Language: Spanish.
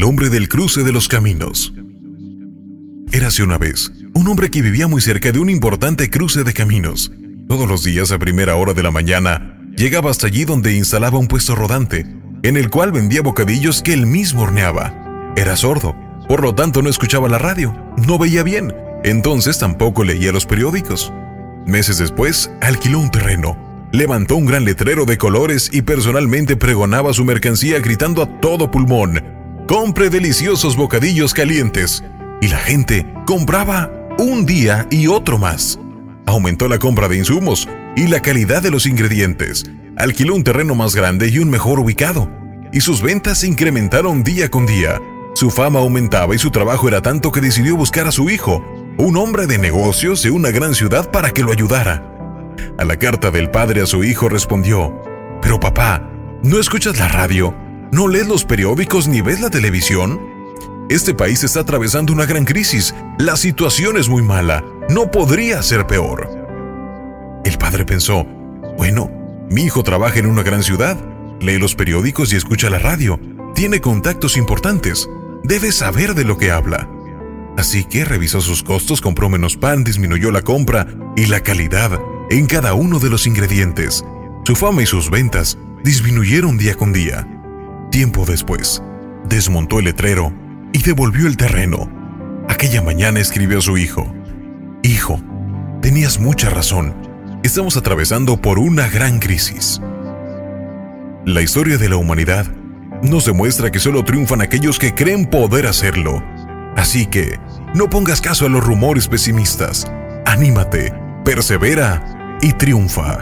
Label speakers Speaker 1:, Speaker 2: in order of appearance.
Speaker 1: El hombre del cruce de los caminos. Érase una vez un hombre que vivía muy cerca de un importante cruce de caminos. Todos los días a primera hora de la mañana llegaba hasta allí donde instalaba un puesto rodante, en el cual vendía bocadillos que él mismo horneaba. Era sordo, por lo tanto no escuchaba la radio, no veía bien, entonces tampoco leía los periódicos. Meses después, alquiló un terreno, levantó un gran letrero de colores y personalmente pregonaba su mercancía gritando a todo pulmón, compre deliciosos bocadillos calientes. Y la gente compraba un día y otro más. Aumentó la compra de insumos y la calidad de los ingredientes. Alquiló un terreno más grande y un mejor ubicado. Y sus ventas se incrementaron día con día. Su fama aumentaba y su trabajo era tanto que decidió buscar a su hijo, un hombre de negocios de una gran ciudad, para que lo ayudara. A la carta del padre a su hijo respondió, Pero papá, ¿no escuchas la radio? ¿No lees los periódicos ni ves la televisión? Este país está atravesando una gran crisis. La situación es muy mala. No podría ser peor. El padre pensó, bueno, mi hijo trabaja en una gran ciudad, lee los periódicos y escucha la radio, tiene contactos importantes, debe saber de lo que habla. Así que revisó sus costos, compró menos pan, disminuyó la compra y la calidad en cada uno de los ingredientes. Su fama y sus ventas disminuyeron día con día. Tiempo después, desmontó el letrero y devolvió el terreno. Aquella mañana escribió a su hijo, Hijo, tenías mucha razón, estamos atravesando por una gran crisis. La historia de la humanidad nos demuestra que solo triunfan aquellos que creen poder hacerlo. Así que, no pongas caso a los rumores pesimistas, anímate, persevera y triunfa.